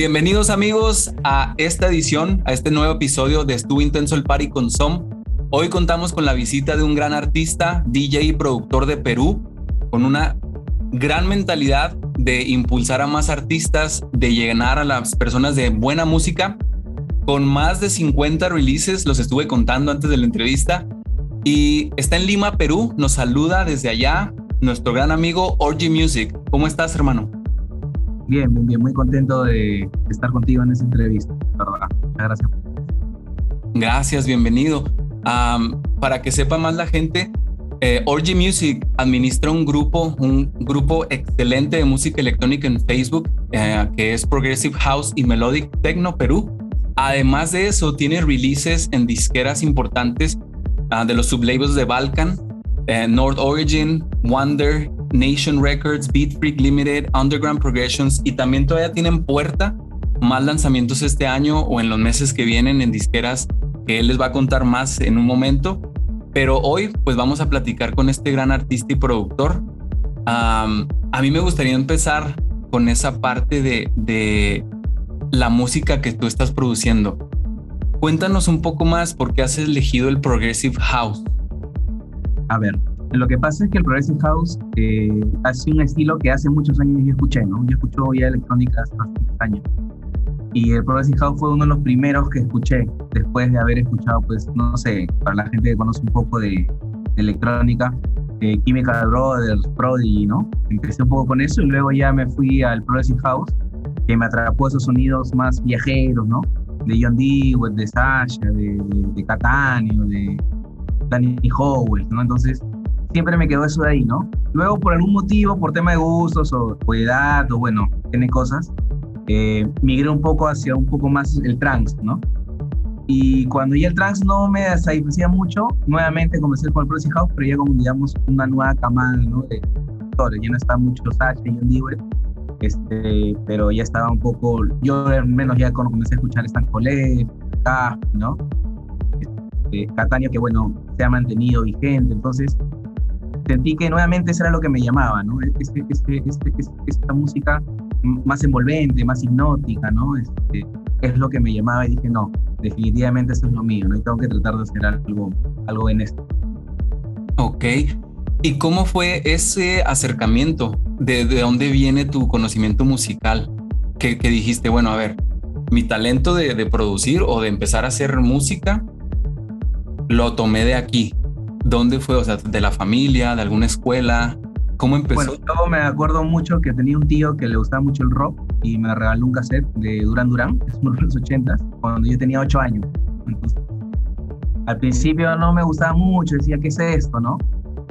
Bienvenidos amigos a esta edición, a este nuevo episodio de Estuvo Intenso el Party con Som. Hoy contamos con la visita de un gran artista, DJ y productor de Perú, con una gran mentalidad de impulsar a más artistas, de llenar a las personas de buena música, con más de 50 releases, los estuve contando antes de la entrevista, y está en Lima, Perú, nos saluda desde allá nuestro gran amigo Orgy Music. ¿Cómo estás, hermano? Bien, bien, bien, muy contento de estar contigo en esta entrevista, ¿verdad? Muchas gracias. Gracias, bienvenido. Um, para que sepa más la gente, eh, Orgy Music administra un grupo, un grupo excelente de música electrónica en Facebook, eh, que es Progressive House y Melodic Techno Perú. Además de eso, tiene releases en disqueras importantes uh, de los sublabels de Balkan, eh, North Origin, Wonder, Nation Records, Beat Freak Limited, Underground Progressions y también todavía tienen puerta más lanzamientos este año o en los meses que vienen en disqueras que él les va a contar más en un momento. Pero hoy pues vamos a platicar con este gran artista y productor. A mí me gustaría empezar con esa parte de, de la música que tú estás produciendo. Cuéntanos un poco más por qué has elegido el Progressive House. A ver, lo que pasa es que el Progressive House eh, ha sido un estilo que hace muchos años yo escuché, ¿no? Yo escucho ya electrónica hace bastantes años. Y el Progressive House fue uno de los primeros que escuché después de haber escuchado, pues, no sé, para la gente que conoce un poco de, de electrónica, eh, Chemical Brothers, Prodigy, ¿no? Empecé un poco con eso y luego ya me fui al Progressive House, que me atrapó esos sonidos más viajeros, ¿no? De John Dewey, de Sasha, de, de, de Catania, de Danny Howell, ¿no? Entonces, siempre me quedó eso de ahí, ¿no? Luego, por algún motivo, por tema de gustos o, o edad, o bueno, tiene cosas, eh, migré un poco hacia un poco más el trance, ¿no? Y cuando ya el trance no me satisfacía mucho, nuevamente comencé con el Progressive House, pero ya como, digamos, una nueva camada, ¿no? De actores, ya no estaba mucho Sasha y Dewey, este, pero ya estaba un poco, yo al menos ya comencé a escuchar Stan Colette, ¿no? Este, Catania, que bueno, se ha mantenido vigente, entonces sentí que nuevamente eso era lo que me llamaba, ¿no? Este, este, este, esta música más envolvente, más hipnótica, ¿no? Este, es lo que me llamaba y dije, no, definitivamente eso es lo mío, ¿no? Y tengo que tratar de hacer algo, algo en esto. Ok. ¿Y cómo fue ese acercamiento? ¿De, de dónde viene tu conocimiento musical? Que, dijiste, bueno, a ver, mi talento de producir o de empezar a hacer música lo tomé de aquí. ¿Dónde fue? O sea, de la familia, de alguna escuela. ¿Cómo empezó? Bueno, yo me acuerdo mucho que tenía un tío que le gustaba mucho el rock y me regaló un cassette de Duran Duran, es uno de los 80 cuando yo tenía 8 años. Entonces, al principio no me gustaba mucho, decía, ¿qué es esto, no?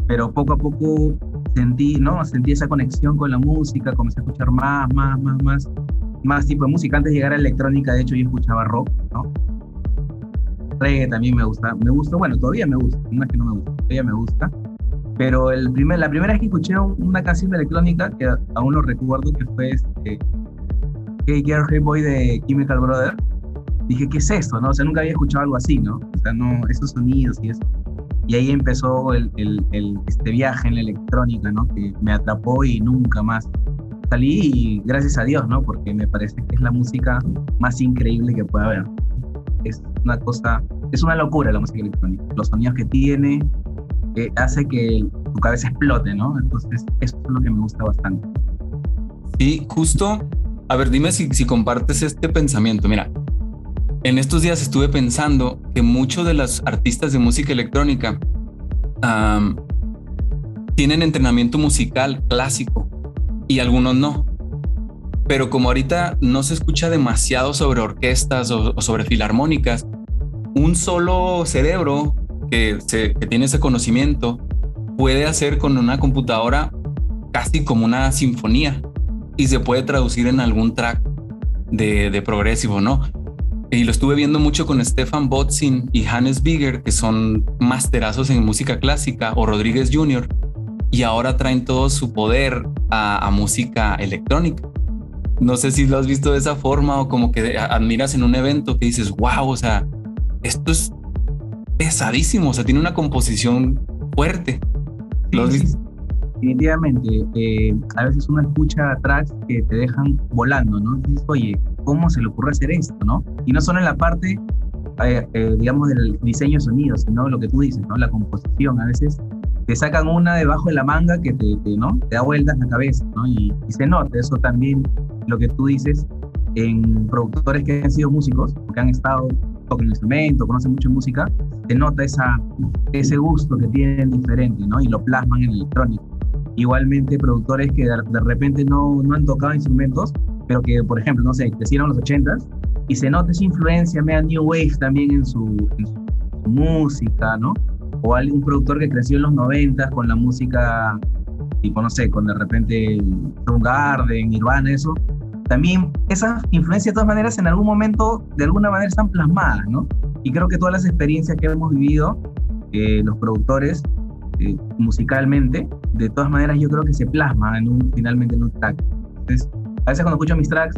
Pero poco a poco sentí, ¿no? Sentí esa conexión con la música, comencé a escuchar más, más, más, más, más tipo de música. Antes de llegar a electrónica, de hecho, yo escuchaba rock, ¿no? Reggae también me gusta, me gusta, bueno, todavía me gusta, no es que no me gusta, todavía me gusta. Pero el primer, la primera vez que escuché una canción electrónica, que aún lo recuerdo, que fue este, Hey Girl, Hey Boy de Chemical Brothers, dije, ¿qué es esto? No? O sea, nunca había escuchado algo así, ¿no? O sea, no, esos sonidos y eso. Y ahí empezó el, el, el, este viaje en la electrónica, ¿no? Que me atrapó y nunca más salí y gracias a Dios, ¿no? Porque me parece que es la música más increíble que puede haber. Es una cosa, es una locura la música electrónica. Los sonidos que tiene, eh, hace que tu cabeza explote, ¿no? Entonces, eso es lo que me gusta bastante. Sí, justo. A ver, dime si, si compartes este pensamiento. Mira, en estos días estuve pensando que muchos de los artistas de música electrónica tienen entrenamiento musical clásico y algunos no. Pero como ahorita no se escucha demasiado sobre orquestas o, o sobre filarmónicas, un solo cerebro que, se, que tiene ese conocimiento puede hacer con una computadora casi como una sinfonía y se puede traducir en algún track. de, de progresivo, ¿no? Y lo estuve viendo mucho con Stefan Botzin y Hannes Bigger, que son masterazos en música clásica, o Rodríguez Jr., y ahora traen todo su poder a, música electrónica. No sé si lo has visto de esa forma o como que admiras en un evento que dices, wow, o sea, esto es pesadísimo, o sea, tiene una composición fuerte. ¿Lo has visto? Definitivamente, eh, a veces uno escucha tracks que te dejan volando, ¿no? Dices, oye, ¿cómo se le ocurre hacer esto, no? Y no solo en la parte, eh, eh, digamos, del diseño de sonido, sino lo que tú dices, ¿no? La composición. A veces te sacan una debajo de la manga que te, ¿no? te da vueltas la cabeza, ¿no? Y, se nota eso también, lo que tú dices, en productores que han sido músicos, que han estado, tocan el instrumento, conocen mucho música, se nota esa, ese gusto que tienen diferente, ¿no? Y lo plasman en electrónico. Igualmente, productores que de, repente no, no han tocado instrumentos, pero que, por ejemplo, no sé, crecieron los 80s y se nota esa influencia media New Wave también en su, en su música, ¿no? o algún productor que creció en los 90 con la música, tipo, no sé, con de repente Garden, Nirvana, eso, también esas influencias de todas maneras en algún momento, de alguna manera, están plasmadas, ¿no? Y creo que todas las experiencias que hemos vivido, eh, los productores, eh, musicalmente, de todas maneras yo creo que se plasma en un, finalmente en un track. Entonces, a veces cuando escucho mis tracks,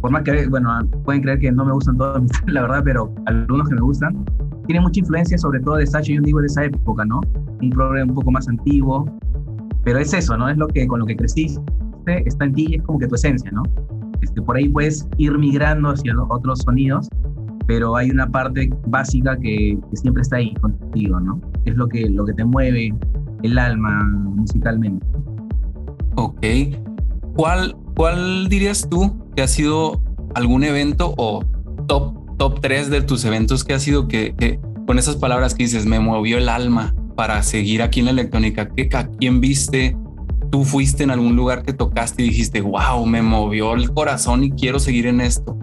por más que, bueno, pueden creer que no me gustan todos mis tracks, la verdad, pero algunos que me gustan, tiene mucha influencia sobre todo de Sacha y digo de esa época, ¿no? Un programa un poco más antiguo, pero es eso, ¿no? Es lo que con lo que creciste, está en ti, es como que tu esencia, ¿no? Este, por ahí puedes ir migrando hacia otros sonidos, pero hay una parte básica que, siempre está ahí contigo, ¿no? Es lo que, lo que te mueve el alma musicalmente. Ok. ¿Cuál, ¿Cuál dirías tú que ha sido algún evento o top top 3 de tus eventos que ha sido que, con esas palabras que dices, me movió el alma para seguir aquí en la electrónica? ¿Qué, ¿A quién viste? ¿Tú fuiste en algún lugar que tocaste y dijiste, wow, me movió el corazón y quiero seguir en esto?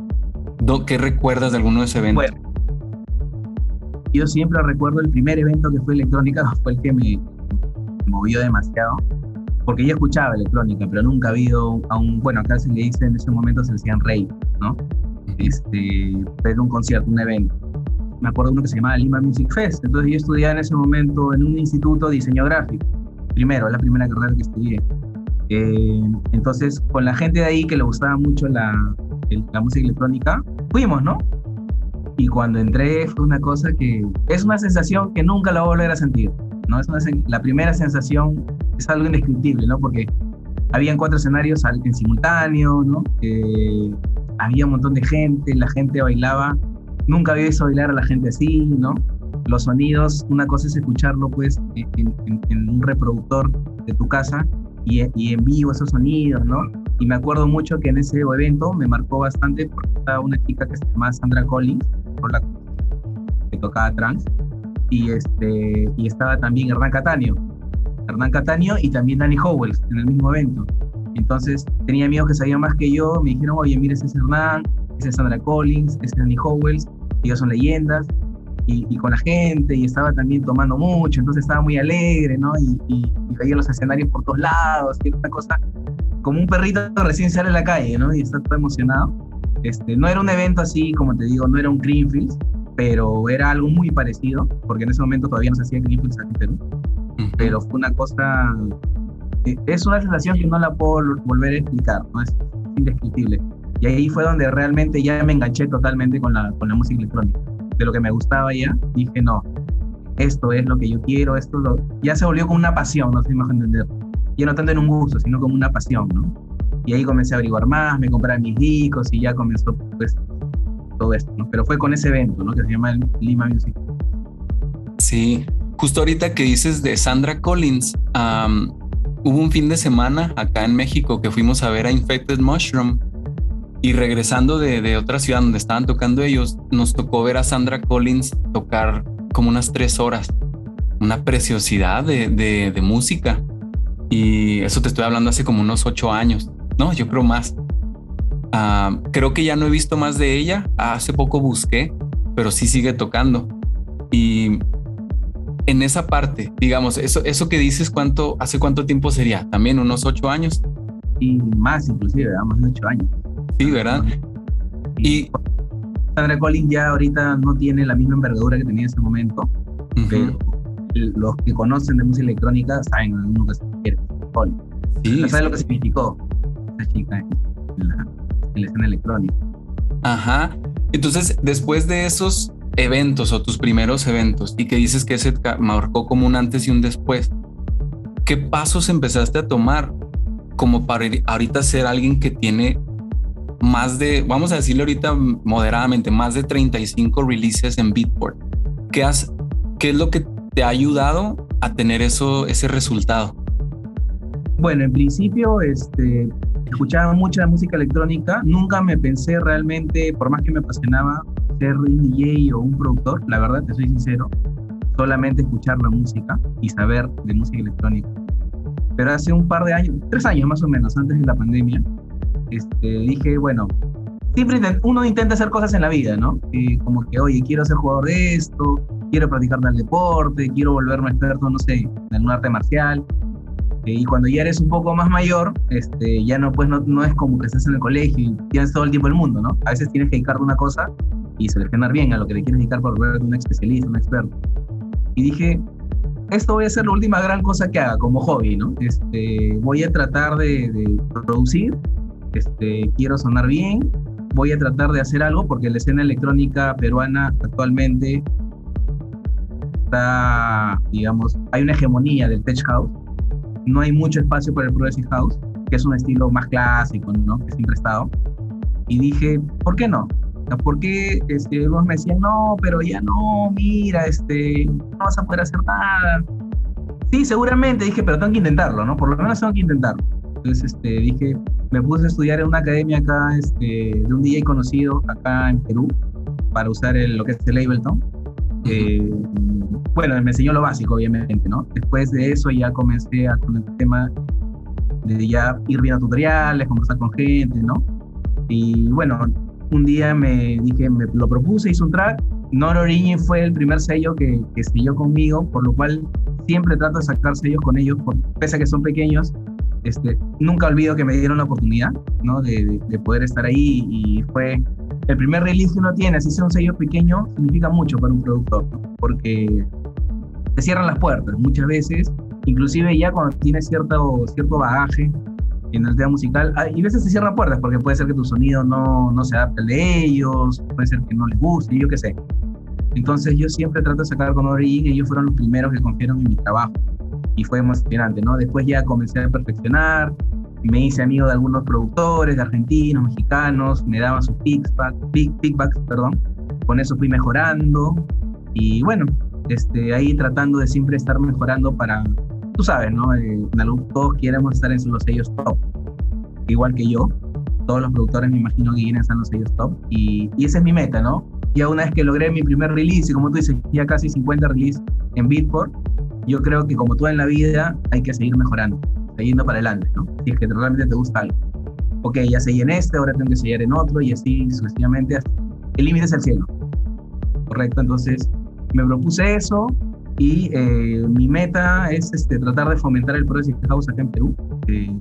¿Qué recuerdas de alguno de esos eventos? yo siempre recuerdo el primer evento que fue electrónica, fue el que me, movió demasiado, porque yo escuchaba electrónica, pero nunca ha habido a un, bueno, acá se le dice en ese momento se decían rey, ¿no? este, ver un concierto, un evento. Me acuerdo uno que se llamaba Lima Music Fest. Entonces yo estudiaba en ese momento en un instituto de diseño gráfico. Primero, la primera carrera que estudié. Eh, entonces, con la gente de ahí que le gustaba mucho la, la música electrónica, fuimos, ¿no? Y cuando entré fue una cosa que es una sensación que nunca la voy a volver a sentir, ¿no? Es la primera sensación es algo indescriptible, ¿no? Porque habían cuatro escenarios en simultáneo, ¿no? Eh, había un montón de gente, la gente bailaba. Nunca había visto bailar a la gente así, ¿no? Los sonidos, una cosa es escucharlo pues en, un reproductor de tu casa y, en vivo esos sonidos, ¿no? Y me acuerdo mucho que en ese evento me marcó bastante porque estaba una chica que se llamaba Sandra Collins, que tocaba trans, y, este, y estaba también Hernán Cataño. Hernán Cataño y también Danny Howells en el mismo evento. Entonces tenía amigos que sabían más que yo, me dijeron, oye, mira, ese es Hernán, ese es Sandra Collins, ese es Annie Howells, ellos son leyendas, y, con la gente, y estaba también tomando mucho, entonces estaba muy alegre, ¿no? Y, y, veía los escenarios por todos lados, y una cosa, como un perrito recién sale a la calle, ¿no? Y está todo emocionado. Este, no era un evento así, como te digo, no era un Greenfields, pero era algo muy parecido, porque en ese momento todavía no se hacía Greenfields aquí en Perú. Pero fue una cosa es una sensación que no la puedo volver a explicar, ¿no? es indescriptible. Y ahí fue donde realmente ya me enganché totalmente con la, con la música electrónica. De lo que me gustaba ya, dije, no, esto es lo que yo quiero, esto lo... ya se volvió como una pasión, no sé si entender. Ya no tanto en un gusto, sino como una pasión, ¿no? Y ahí comencé a averiguar más, me compré mis discos y ya comenzó pues todo esto, ¿no? Pero fue con ese evento, ¿no? Que se llama el Lima Music. Sí, justo ahorita que dices de Sandra Collins, hubo un fin de semana acá en México que fuimos a ver a Infected Mushroom y regresando de, otra ciudad donde estaban tocando ellos, nos tocó ver a Sandra Collins tocar como unas tres horas. Una preciosidad de, música. Y eso te estoy hablando hace como unos ocho años. No, yo creo más. Ah, creo que ya no he visto más de ella. Hace poco busqué, pero sí sigue tocando. Y en esa parte, digamos, eso, eso que dices, ¿cuánto, ¿hace cuánto tiempo sería? ¿También unos ocho años? Y más inclusive, más de ocho años. Sí, ¿verdad? Y Sandra Collins ya ahorita no tiene la misma envergadura que tenía en ese momento, Ujú. pero los que conocen de música electrónica saben uno que se refiere. Collins. Sí, No saben lo que significó esa chica en, la, en la escena electrónica. Ajá. Entonces, después de esos eventos o tus primeros eventos y que dices que ca- marcó como un antes y un después, ¿qué pasos empezaste a tomar como para ahorita ser alguien que tiene más de, vamos a decirle ahorita moderadamente, más de 35 releases en Beatport? ¿Qué, has, qué es lo que te ha ayudado a tener eso, ese resultado? Bueno, en principio, este, escuchaba mucha música electrónica. Nunca me pensé realmente, por más que me apasionaba, ser un DJ o un productor. La verdad, te soy sincero. Solamente escuchar la música y saber de música electrónica. Pero hace un par de años, tres años más o menos, antes de la pandemia, este, dije, bueno, siempre uno intenta hacer cosas en la vida, ¿no? Como que, oye, quiero ser jugador de esto, quiero practicar tal deporte, quiero volverme experto, no sé, en un arte marcial. Eh, Y cuando ya eres un poco más mayor, este, ya no, pues no, no es como que estás en el colegio y tienes todo el tiempo del mundo, ¿no? A veces tienes que dedicarte a una cosa y seleccionar bien a lo que le quieres dedicar para volverte un especialista, un experto. Y dije, esto voy a ser la última gran cosa que haga como hobby, ¿no? Este, voy a tratar de producir, este, quiero sonar bien, voy a tratar de hacer algo porque la escena electrónica peruana actualmente está, digamos, hay una hegemonía del tech house no hay mucho espacio para el Progressive House, que es un estilo más clásico, ¿no? Que siempre ha estado. Y dije, ¿por qué no? O sea, ¿Por qué este, algunos me decían, no, pero ya no, mira, este, no vas a poder hacer nada? Sí, seguramente, dije, pero tengo que intentarlo, ¿no? Por lo menos tengo que intentarlo. Entonces, este, dije, me puse a estudiar en una academia acá, este, de un DJ conocido acá en Perú, para usar el, lo que es el Ableton. Eh, bueno, me enseñó lo básico, obviamente, ¿no? Después de eso ya comencé a, con el tema de ya ir viendo tutoriales, conversar con gente, ¿no? Y bueno, un día me dije, me lo propuse, hice un track. Noro Origin fue el primer sello que, que siguió conmigo, por lo cual siempre trato de sacar sellos con ellos, por, pese a que son pequeños. Este, nunca olvido que me dieron la oportunidad, ¿no? De, de, de poder estar ahí y fue el primer release que uno tiene, así sea un sello pequeño, significa mucho para un productor, ¿no? porque te cierran las puertas muchas veces, inclusive ya cuando tienes cierto, cierto bagaje en el tema musical, hay veces te cierran puertas porque puede ser que tu sonido no, no se adapte al de ellos, puede ser que no les guste, yo qué sé. Entonces yo siempre trato de sacar con Origin, ellos fueron los primeros que confiaron en mi trabajo y fue emocionante, ¿no? Después ya comencé a perfeccionar, me hice amigo de algunos productores, de argentinos, mexicanos, me daban sus feedback, feedbacks, perdón, con eso fui mejorando y bueno, este, ahí tratando de siempre estar mejorando para, tú sabes, ¿no? Eh, todos queremos estar en los sellos top, igual que yo, todos los productores me imagino que quieren estar en los sellos top y, y esa es mi meta, ¿no? Ya una vez que logré mi primer release y como tú dices, ya casi 50 releases en Beatport, yo creo que como todo en la vida hay que seguir mejorando yendo para adelante, ¿no? Si es que realmente te gusta algo. Ok, ya seguí en este, ahora tengo que sellar en otro y así sucesivamente. El límite es el cielo. Correcto, entonces me propuse eso y eh, mi meta es este, tratar de fomentar el Progressive House acá en Perú, eh,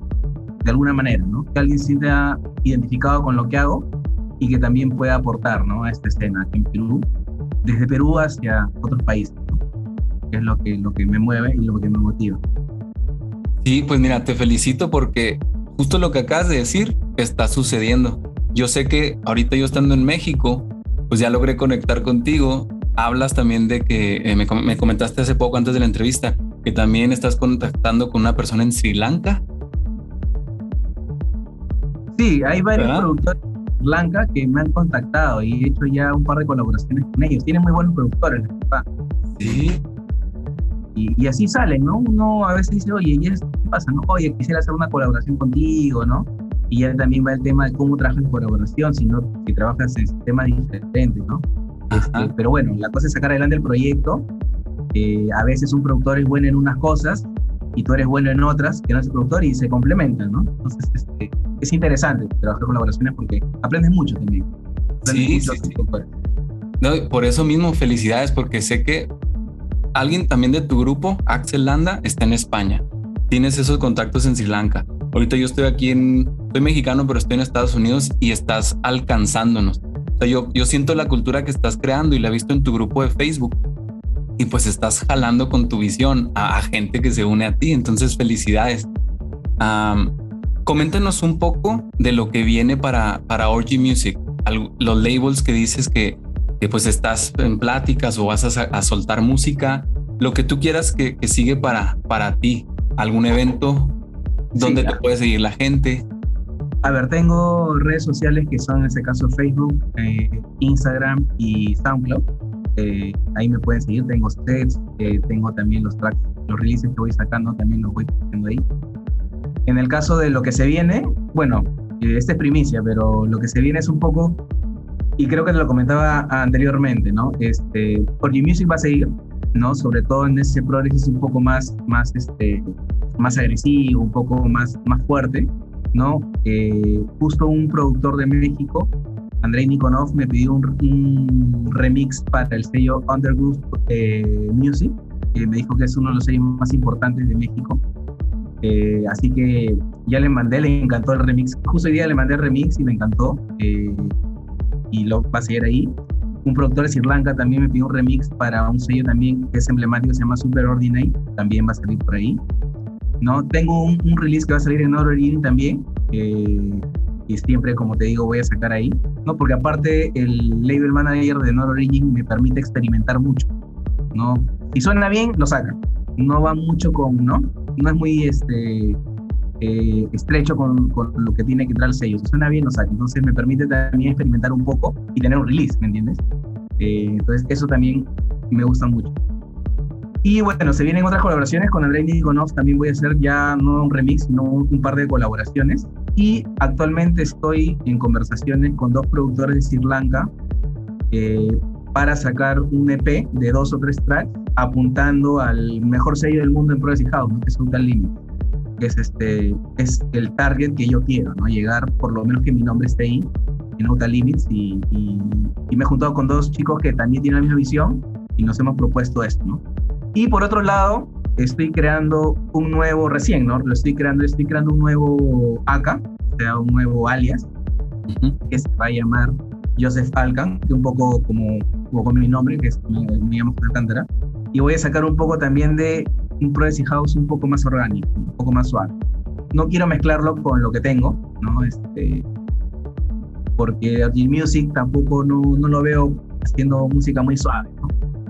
de alguna manera, ¿no? Que alguien se sienta identificado con lo que hago y que también pueda aportar, ¿no? A esta escena aquí en Perú, desde Perú hacia otros países. Que es lo que, lo que me mueve y lo que me motiva. Sí, pues mira, te felicito porque justo lo que acabas de decir está sucediendo. Yo sé que ahorita yo estando en México, pues ya logré conectar contigo. Hablas también de que eh, me, me, comentaste hace poco antes de la entrevista que también estás contactando con una persona en Sri Lanka. Sí, hay varios ¿verdad? productores en Sri Lanka que me han contactado y he hecho ya un par de colaboraciones con ellos. Tienen muy buenos productores. Sí. Y, y, así salen, ¿no? Uno a veces dice, oye, ¿y esto qué pasa? No? Oye, quisiera hacer una colaboración contigo, ¿no? Y ya también va el tema de cómo trabajas en colaboración, si, no, si trabajas en sistemas diferentes, ¿no? Este, pero bueno, la cosa es sacar adelante el proyecto. Eh, a veces un productor es bueno en unas cosas y tú eres bueno en otras que no es el productor y se complementan, ¿no? Entonces, este, es interesante trabajar colaboraciones porque aprendes mucho también. Aprendes sí, mucho sí, sí. No, por eso mismo, felicidades, porque sé que alguien también de tu grupo, Axel Landa, está en España. Tienes esos contactos en Sri Lanka. Ahorita yo estoy aquí en, soy mexicano, pero estoy en Estados Unidos y estás alcanzándonos. O sea, yo, yo siento la cultura que estás creando y la he visto en tu grupo de Facebook. Y pues estás jalando con tu visión a, gente que se une a ti. Entonces, felicidades. coméntanos un poco de lo que viene para, para Orgy Music. los labels que dices que, que, pues estás en pláticas o vas a, a soltar música. Lo que tú quieras que, que sigue para, para ti. ¿Algún evento donde te puede seguir la gente? A ver, tengo redes sociales que son en este caso Facebook, eh, Instagram y SoundCloud. Eh, ahí me pueden seguir, tengo sets, eh, tengo también los tracks, los releases que voy sacando, también los voy haciendo ahí. En el caso de lo que se viene, bueno, esta es primicia, pero lo que se viene es un poco, y creo que lo comentaba anteriormente, ¿no? Este, Orgy Music va a seguir, ¿no? Sobre todo en ese progreso un poco más, más, este, más agresivo, un poco más, más fuerte ¿no? Eh, justo un productor de México, Andrei Nikonov, me pidió un, remix para el sello Underground eh, Music, que me dijo que es uno de los sellos más importantes de México. Eh, así que ya le mandé, le encantó el remix. Justo hoy día le mandé el remix y me encantó. Y lo va a seguir ahí. Un productor de Sri Lanka también me pidió un remix para un sello también que es emblemático, se llama Super Ordinate, también va a salir por ahí. ¿no? Tengo un, release que va a salir en Origin también, eh, y siempre, como te digo, voy a sacar ahí, ¿no? Porque aparte el label manager de Nord Origin me permite experimentar mucho, ¿no? Si suena bien, lo saca. No va mucho con, ¿no? No es muy este, eh, estrecho con, con, lo que tiene que entrar el sello. Si suena bien, lo saca. Entonces me permite también experimentar un poco y tener un release, ¿me entiendes? Eh, entonces eso también me gusta mucho. Y bueno, se vienen otras colaboraciones con Andrei Nikonov. También voy a hacer ya no un remix, sino un par de colaboraciones. Y actualmente estoy en conversaciones con dos productores de Sri Lanka eh, para sacar un EP de dos o tres tracks apuntando al mejor sello del mundo en Progressive House, que es Total Limit. Que es, este, es el target que yo quiero, ¿no? Llegar, por lo menos que mi nombre esté ahí, en Outer Limits. Y, y, y me he juntado con dos chicos que también tienen la misma visión y nos hemos propuesto esto, ¿no? Y por otro lado, estoy creando un nuevo, recién, ¿no? Lo estoy creando, estoy creando un nuevo AK, o sea, un nuevo alias, que se va a llamar Joseph Alcan, que un poco como, como mi nombre, que es, me, me llamo Alcántara. Y voy a sacar un poco también de un Progressive House un poco más orgánico, un poco más suave. No quiero mezclarlo con lo que tengo, ¿no? Este, porque Agile Music tampoco no, no, lo veo haciendo música muy suave, ¿no?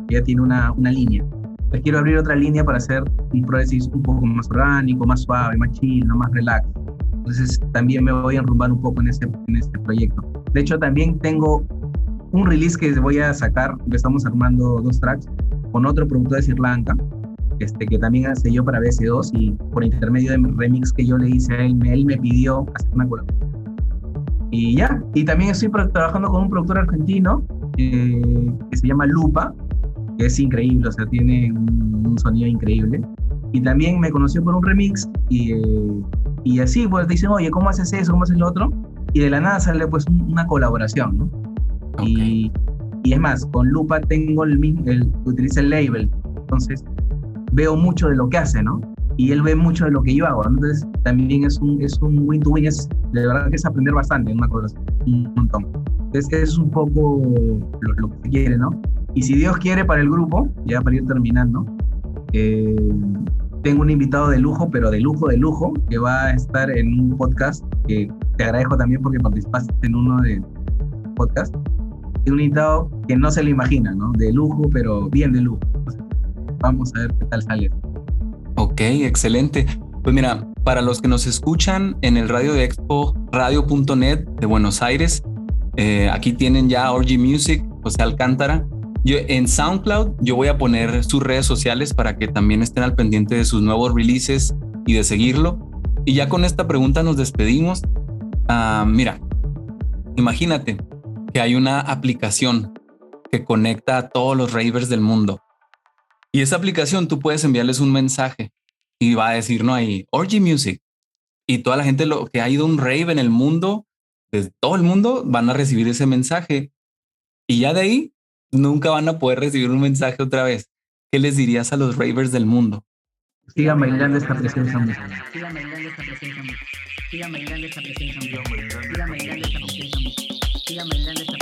Ya tiene una, una línea les quiero abrir otra línea para hacer un progresis un poco más orgánico, más suave, más chill, más relax. Entonces también me voy a enrumbar un poco en este, en este proyecto. De hecho, también tengo un release que voy a sacar, que estamos armando dos tracks con otro productor de Sri Lanka, este, que también hace yo para BS2 y por intermedio de mi remix que yo le hice a él, él me pidió hacer una colaboración. Y ya, y también estoy trabajando con un productor argentino eh, que se llama Lupa, es increíble, o sea, tiene un, sonido increíble. Y también me conoció por un remix y, eh, y así, pues dicen, oye, ¿cómo haces eso? ¿Cómo haces lo otro? Y de la nada sale pues una colaboración, ¿no? Y, y, es más, con Lupa tengo el mismo, el, utiliza el label, entonces veo mucho de lo que hace, ¿no? Y él ve mucho de lo que yo hago, entonces también es un es un win-to-win, es de verdad que es aprender bastante una colaboración, un montón. Entonces es un poco lo, lo que quiere, ¿no? Y si Dios quiere para el grupo, ya para ir terminando, eh, tengo un invitado de lujo, pero de lujo, de lujo, que va a estar en un podcast que te agradezco también porque participaste en uno de podcast. Un invitado que no se lo imagina, ¿no? De lujo, pero bien de lujo. Vamos a ver qué tal sale. Ok, excelente. Pues mira, para los que nos escuchan en el radio de Expo, radio.net de Buenos Aires, eh, aquí tienen ya Orgy Music, José Alcántara, yo, en SoundCloud yo voy a poner sus redes sociales para que también estén al pendiente de sus nuevos releases y de seguirlo. Y ya con esta pregunta nos despedimos. Ah, mira, imagínate que hay una aplicación que conecta a todos los ravers del mundo. Y esa aplicación tú puedes enviarles un mensaje y va a decir, no, ahí, Orgy Music. Y toda la gente lo, que ha ido un rave en el mundo, de todo el mundo, van a recibir ese mensaje. Y ya de ahí, nunca van a poder recibir un mensaje otra vez. ¿Qué les dirías a los ravers del mundo? Sigan bailando esta preciosa música. Bailando esta preciosa música. Bailando esta preciosa música. Bailando esta preciosa bailando esta